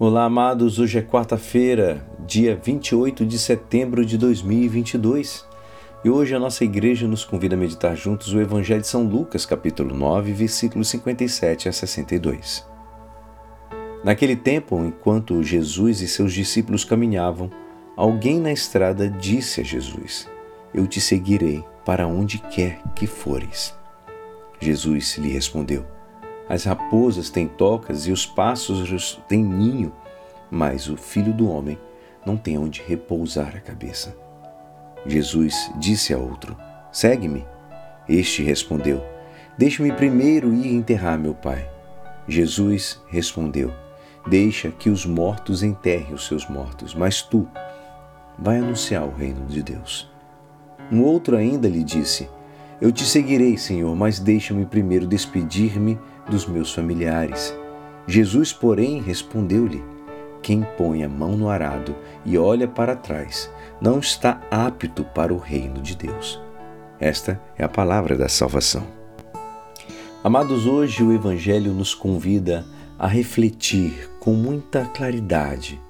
Olá, amados. Hoje é quarta-feira, dia 28 de setembro de 2022. E hoje a nossa igreja nos convida a meditar juntos o Evangelho de São Lucas, capítulo 9, versículos 57 a 62. Naquele tempo, enquanto Jesus e seus discípulos caminhavam, alguém na estrada disse a Jesus: Eu te seguirei para onde quer que fores. Jesus lhe respondeu: as raposas têm tocas e os pássaros têm ninho, mas o filho do homem não tem onde repousar a cabeça. Jesus disse a outro: Segue-me. Este respondeu: Deixe-me primeiro ir enterrar meu pai. Jesus respondeu: Deixa que os mortos enterrem os seus mortos, mas tu vai anunciar o reino de Deus. Um outro ainda lhe disse: Eu te seguirei, Senhor, mas deixa-me primeiro despedir-me dos meus familiares. Jesus, porém, respondeu-lhe: Quem põe a mão no arado e olha para trás não está apto para o reino de Deus. Esta é a palavra da salvação. Amados, hoje o Evangelho nos convida a refletir com muita claridade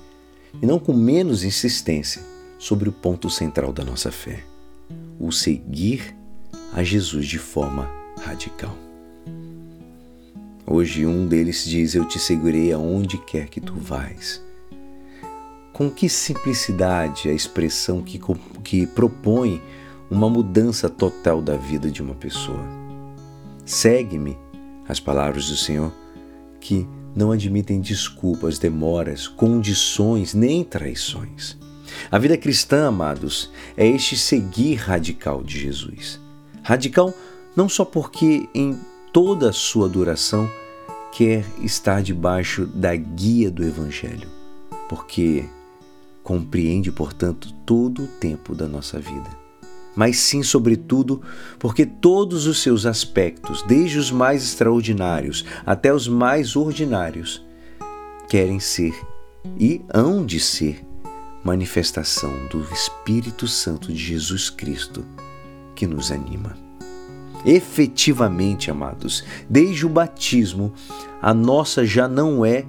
e não com menos insistência sobre o ponto central da nossa fé: o seguir a Jesus de forma radical. Hoje um deles diz: Eu te segurei aonde quer que tu vais. Com que simplicidade a expressão que, que propõe uma mudança total da vida de uma pessoa. Segue-me, as palavras do Senhor, que não admitem desculpas, demoras, condições nem traições. A vida cristã, amados, é este seguir radical de Jesus. Radical não só porque em toda a sua duração quer estar debaixo da guia do Evangelho, porque compreende, portanto, todo o tempo da nossa vida. Mas sim, sobretudo, porque todos os seus aspectos, desde os mais extraordinários até os mais ordinários, querem ser e hão de ser manifestação do Espírito Santo de Jesus Cristo que nos anima. Efetivamente, amados, desde o batismo, a nossa já não é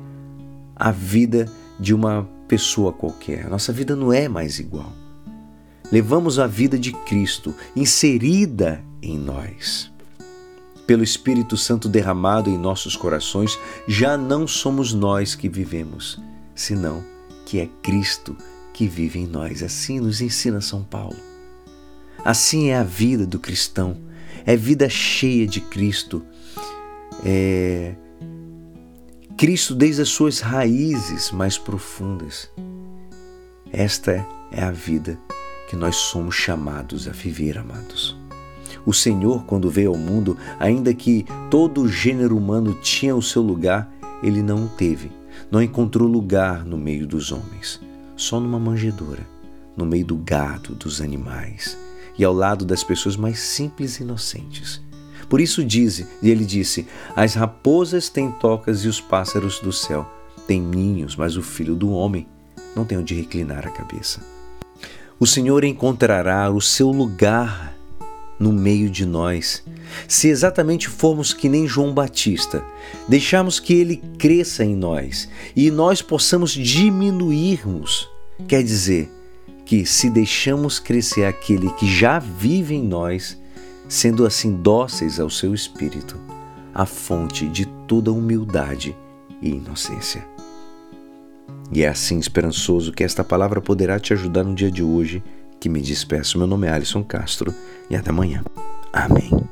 a vida de uma pessoa qualquer. A nossa vida não é mais igual. Levamos a vida de Cristo inserida em nós. Pelo Espírito Santo derramado em nossos corações, já não somos nós que vivemos, senão que é Cristo que vive em nós. Assim nos ensina São Paulo. Assim é a vida do cristão é vida cheia de Cristo. É Cristo desde as suas raízes mais profundas. Esta é a vida que nós somos chamados a viver, amados. O Senhor, quando veio ao mundo, ainda que todo o gênero humano tinha o seu lugar, ele não o teve. Não encontrou lugar no meio dos homens, só numa manjedoura, no meio do gado, dos animais e ao lado das pessoas mais simples e inocentes. Por isso diz, e ele disse: As raposas têm tocas e os pássaros do céu têm ninhos, mas o filho do homem não tem onde reclinar a cabeça. O Senhor encontrará o seu lugar no meio de nós, se exatamente formos que nem João Batista, deixarmos que ele cresça em nós e nós possamos diminuirmos, quer dizer, que se deixamos crescer aquele que já vive em nós, sendo assim dóceis ao seu espírito, a fonte de toda humildade e inocência. E é assim esperançoso que esta palavra poderá te ajudar no dia de hoje, que me despeço. Meu nome é Alisson Castro e até amanhã. Amém.